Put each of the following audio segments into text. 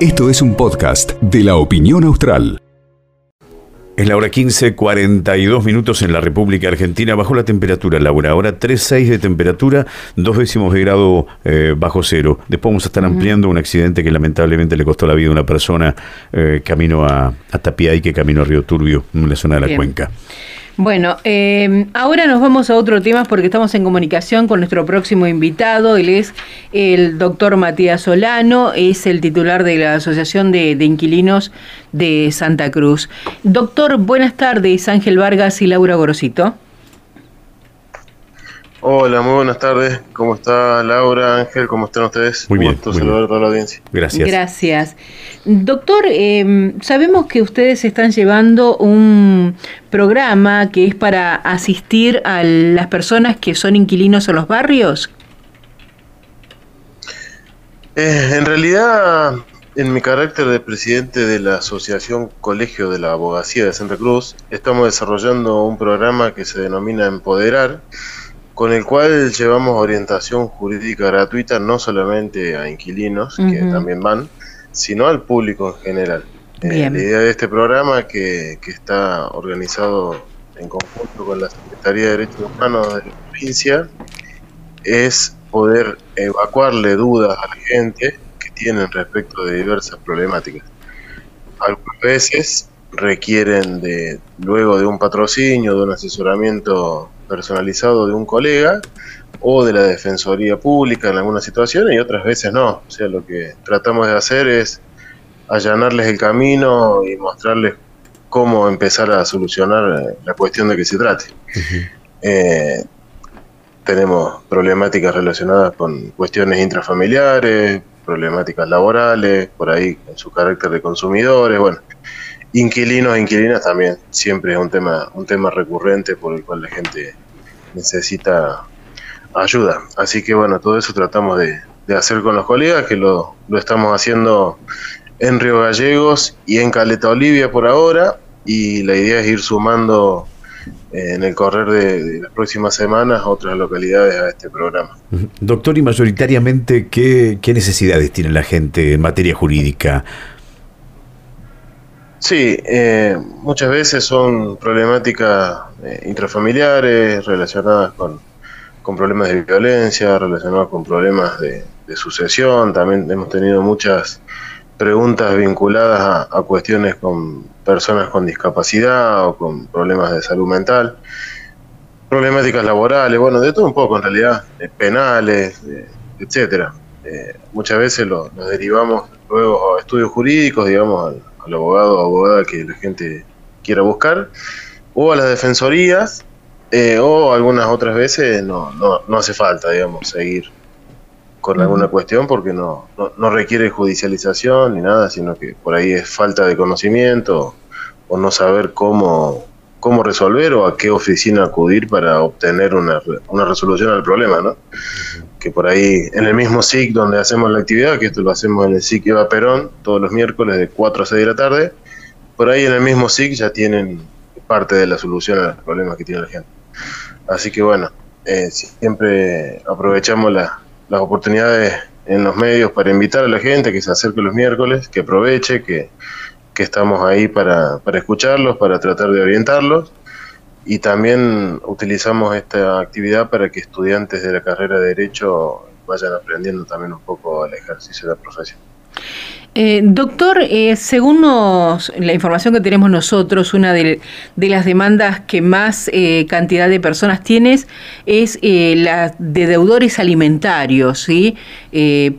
Esto es un podcast de la opinión austral. Es la hora 15, 42 minutos en la República Argentina. Bajo la temperatura, Laura. Ahora 3,6 de temperatura, dos décimos de grado eh, bajo cero. Después vamos a estar ampliando un accidente que lamentablemente le costó la vida a una persona eh, camino a, a Tapiay, que camino a Río Turbio, en la zona de la Bien. cuenca. Bueno, eh, ahora nos vamos a otro tema porque estamos en comunicación con nuestro próximo invitado. Él es el doctor Matías Solano, es el titular de la Asociación de, de Inquilinos de Santa Cruz. Doctor, buenas tardes, Ángel Vargas y Laura Gorosito. Hola, muy buenas tardes. ¿Cómo está Laura, Ángel? ¿Cómo están ustedes? Muy Un bien, gusto muy saludar bien. a toda la audiencia. Gracias. Gracias. Doctor, eh, sabemos que ustedes están llevando un programa que es para asistir a las personas que son inquilinos en los barrios. Eh, en realidad, en mi carácter de presidente de la Asociación Colegio de la Abogacía de Santa Cruz, estamos desarrollando un programa que se denomina Empoderar, con el cual llevamos orientación jurídica gratuita no solamente a inquilinos, que también van, sino al público en general. Eh, la idea de este programa, que, que está organizado en conjunto con la Secretaría de Derechos Humanos de la provincia, es poder evacuarle dudas a la gente que tienen respecto de diversas problemáticas. Algunas veces requieren de luego de un patrocinio, de un asesoramiento personalizado de un colega o de la Defensoría Pública en algunas situaciones y otras veces no. O sea, lo que tratamos de hacer es allanarles el camino y mostrarles cómo empezar a solucionar eh, la cuestión de que se trate. Eh, tenemos problemáticas relacionadas con cuestiones intrafamiliares, problemáticas laborales, por ahí en su carácter de consumidores, bueno, inquilinos e inquilinas también, siempre es un tema, un tema recurrente por el cual la gente necesita ayuda. Así que bueno, todo eso tratamos de, de hacer con los colegas, que lo, lo estamos haciendo en Río Gallegos y en Caleta Olivia por ahora, y la idea es ir sumando eh, en el correr de, de las próximas semanas otras localidades a este programa. Doctor, y mayoritariamente, ¿qué, qué necesidades tiene la gente en materia jurídica? Sí, eh, muchas veces son problemáticas eh, intrafamiliares relacionadas con, con problemas de violencia, relacionadas con problemas de, sucesión. También hemos tenido muchas preguntas vinculadas a, a cuestiones con personas con discapacidad o con problemas de salud mental. Problemáticas laborales, bueno, de todo un poco en realidad, penales, eh, etcétera. Muchas veces lo, lo derivamos luego a estudios jurídicos, digamos, al, al abogado o abogada que la gente quiera buscar, o a las defensorías, eh, o algunas otras veces no, no, no hace falta, digamos, seguir con alguna cuestión porque no, no, no requiere judicialización ni nada, sino que por ahí es falta de conocimiento o no saber cómo, cómo resolver o a qué oficina acudir para obtener una, una resolución al problema, ¿no? Que por ahí en el mismo SIC donde hacemos la actividad, que esto lo hacemos en el SIC Eva Perón, todos los miércoles de 4 a 6 de la tarde, por ahí en el mismo SIC ya tienen parte de la solución a los problemas que tiene la gente. Así que bueno, eh, siempre aprovechamos la- las oportunidades en los medios para invitar a la gente que se acerque los miércoles, que aproveche, que, que estamos ahí para, para escucharlos, para tratar de orientarlos. Y también utilizamos esta actividad para que estudiantes de la carrera de Derecho vayan aprendiendo también un poco al ejercicio de la profesión. Eh, doctor, eh, según la información que tenemos nosotros, una de, las demandas que más eh, cantidad de personas tienes es eh, la de deudores alimentarios, ¿sí?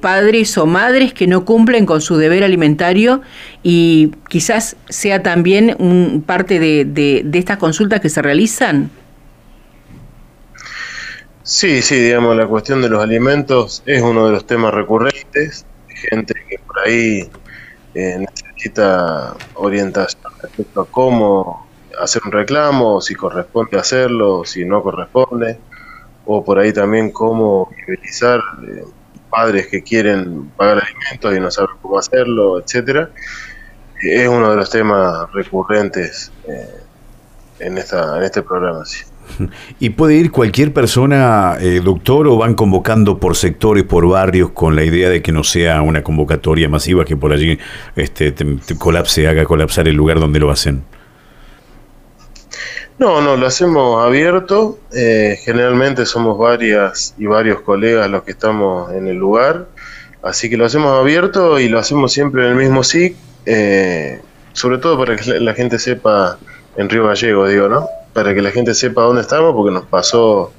Padres o madres que no cumplen con su deber alimentario y quizás sea también un, parte de estas consultas que se realizan. Sí, sí, digamos, la cuestión de los alimentos es uno de los temas recurrentes. Gente por ahí eh, necesita orientación respecto a cómo hacer un reclamo, si corresponde hacerlo, si no corresponde, o por ahí también cómo utilizar eh, padres que quieren pagar alimentos y no saben cómo hacerlo, etcétera. Es uno de los temas recurrentes eh, en esta en este programa, sí. ¿Y puede ir cualquier persona, eh, doctor, o van convocando por sectores, por barrios, con la idea de que no sea una convocatoria masiva que por allí este, colapse, haga colapsar el lugar donde lo hacen? No, no, lo hacemos abierto. Eh, generalmente somos varias y varios colegas los que estamos en el lugar. Así que lo hacemos abierto y lo hacemos siempre en el mismo SIC, eh, sobre todo para que la gente sepa, en Río Gallego, digo, ¿no? Para que la gente sepa dónde estamos, porque nos pasó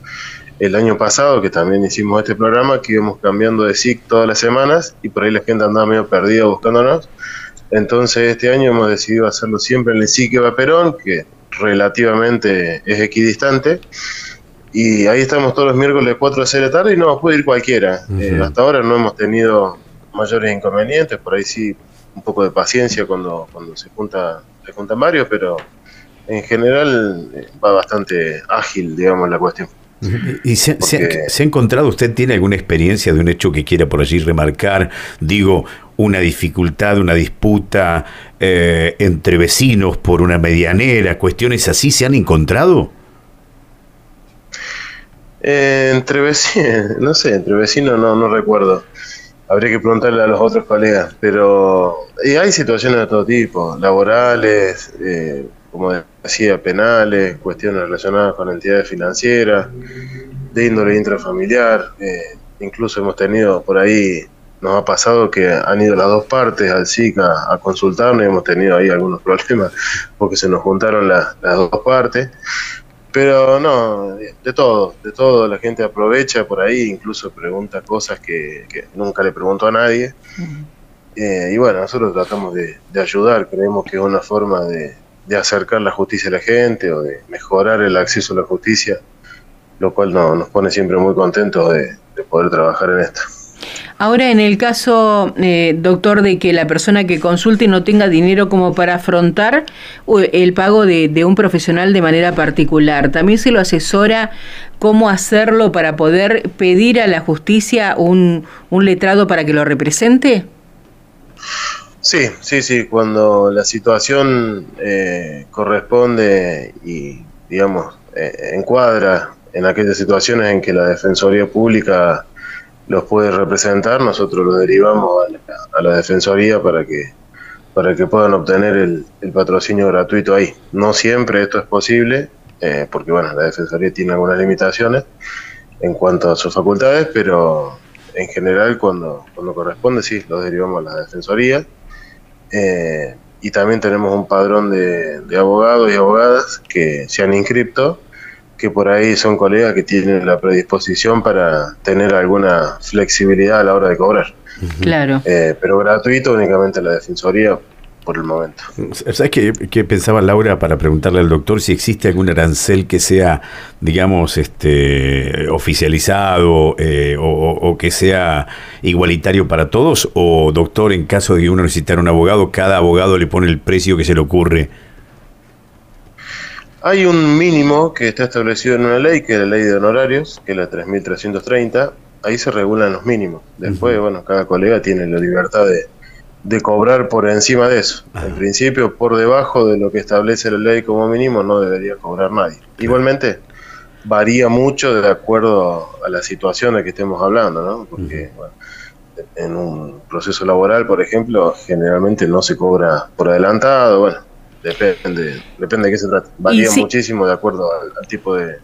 el año pasado que también hicimos este programa, que íbamos cambiando de SIC todas las semanas y por ahí la gente andaba medio perdida buscándonos. Entonces este año hemos decidido hacerlo siempre en el SIC Eva Perón, que relativamente es equidistante. Y ahí estamos todos los miércoles de 4 a 6 de la tarde y no puede ir cualquiera. Eh, hasta ahora no hemos tenido mayores inconvenientes, por ahí sí un poco de paciencia cuando, cuando se, junta, se juntan varios, pero en general eh, va bastante ágil, digamos, la cuestión. ¿Y se, ha encontrado, usted tiene alguna experiencia de un hecho que quiera por allí remarcar? Digo, una dificultad, una disputa eh, entre vecinos por una medianera, cuestiones así, ¿se han encontrado? Eh, entre vecinos, no sé, entre vecinos no, no recuerdo. Habría que preguntarle a los otros colegas, pero hay situaciones de todo tipo, laborales, eh, como decía, penales, cuestiones relacionadas con entidades financieras, de índole intrafamiliar. Eh, incluso hemos tenido por ahí, nos ha pasado que han ido las dos partes al SIC a, consultarnos y hemos tenido ahí algunos problemas porque se nos juntaron las dos partes. Pero no, de todo, de todo, la gente aprovecha por ahí, incluso pregunta cosas que, nunca le preguntó a nadie. Eh, y bueno, nosotros tratamos de ayudar, creemos que es una forma de, de acercar la justicia a la gente o de mejorar el acceso a la justicia, lo cual nos pone siempre muy contentos de, poder trabajar en esto. Ahora, en el caso, eh, doctor, de que la persona que consulte no tenga dinero como para afrontar el pago de, un profesional de manera particular, ¿también se lo asesora cómo hacerlo para poder pedir a la justicia un, un letrado para que lo represente? Sí, sí, sí, cuando la situación eh, corresponde y, digamos, eh, encuadra en aquellas situaciones en que la Defensoría Pública los puede representar, nosotros los derivamos a la, Defensoría para que, para que puedan obtener el, patrocinio gratuito ahí. No siempre esto es posible, eh, porque bueno, la Defensoría tiene algunas limitaciones en cuanto a sus facultades, pero en general cuando, cuando corresponde sí, los derivamos a la Defensoría eh, y también tenemos un padrón de, abogados y abogadas que se han inscrito, que por ahí son colegas que tienen la predisposición para tener alguna flexibilidad a la hora de cobrar. Claro. Eh, pero gratuito únicamente la Defensoría por el momento. ¿Sabes qué, pensaba Laura para preguntarle al doctor si existe algún arancel que sea, digamos, este oficializado eh, o, que sea igualitario para todos? ¿O, doctor, en caso de que uno necesitara un abogado, cada abogado le pone el precio que se le ocurre? Hay un mínimo que está establecido en una ley, que es la ley de honorarios, que es la 3330. Ahí se regulan los mínimos. Después, bueno, cada colega tiene la libertad de de cobrar por encima de eso. En principio, por debajo de lo que establece la ley como mínimo, no debería cobrar nadie. Igualmente, varía mucho de acuerdo a la situación de que estemos hablando, ¿no? Porque, bueno, en un proceso laboral, por ejemplo, generalmente no se cobra por adelantado, bueno, depende, depende de qué se trata. Varía muchísimo de acuerdo al tipo de,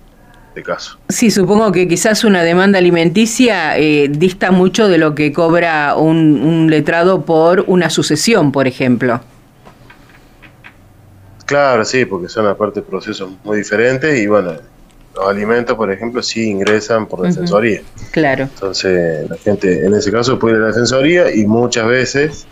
caso. Sí, supongo que quizás una demanda alimenticia eh, dista mucho de lo que cobra un, letrado por una sucesión, por ejemplo. Claro, sí, porque son aparte procesos muy diferentes y bueno, los alimentos, por ejemplo, sí ingresan por defensoría. Claro. Entonces, la gente en ese caso puede ir a la defensoría y muchas veces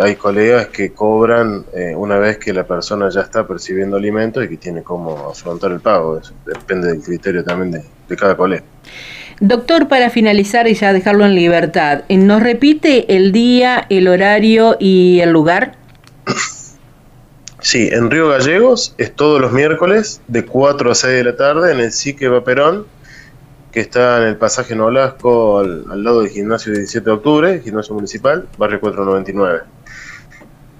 hay colegas que cobran eh, una vez que la persona ya está percibiendo alimentos y que tiene cómo afrontar el pago. Eso depende del criterio también de, cada colega. Doctor, para finalizar y ya dejarlo en libertad, ¿nos repite el día, el horario y el lugar? Sí, en Río Gallegos es todos los miércoles de 4 a 6 de la tarde en el Sique Vaperón, que está en el pasaje Nolasco al, al lado del gimnasio 17 de octubre, gimnasio municipal, barrio 499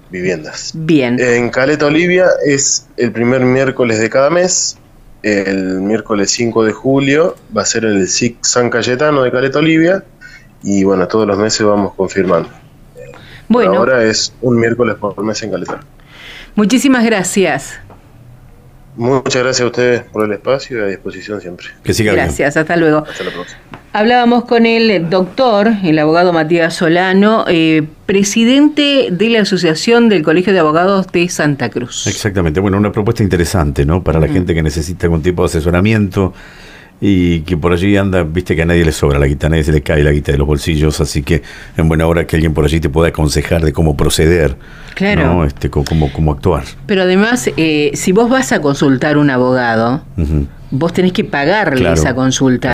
viviendas. Bien. En Caleta Olivia es el primer miércoles de cada mes el miércoles 5 de julio va a ser el SIC San Cayetano de Caleta Olivia y bueno, todos los meses vamos confirmando. Bueno. ahora es un miércoles por mes en Caleta. Muchísimas gracias. Muchas gracias a ustedes por el espacio y a disposición siempre. Que siga gracias, hasta luego. Hasta la próxima. Hablábamos con el doctor, el abogado Matías Solano, eh, presidente de la Asociación del Colegio de Abogados de Santa Cruz. Exactamente, bueno, una propuesta interesante, ¿no? Para la gente que necesita algún tipo de asesoramiento y que por allí anda, viste que a nadie le sobra la guita, a nadie se le cae la guita de los bolsillos, así que en buena hora que alguien por allí te pueda aconsejar de cómo proceder, claro. este, cómo, cómo actuar. Pero además, eh, si vos vas a consultar un abogado, vos tenés que pagarle esa consulta.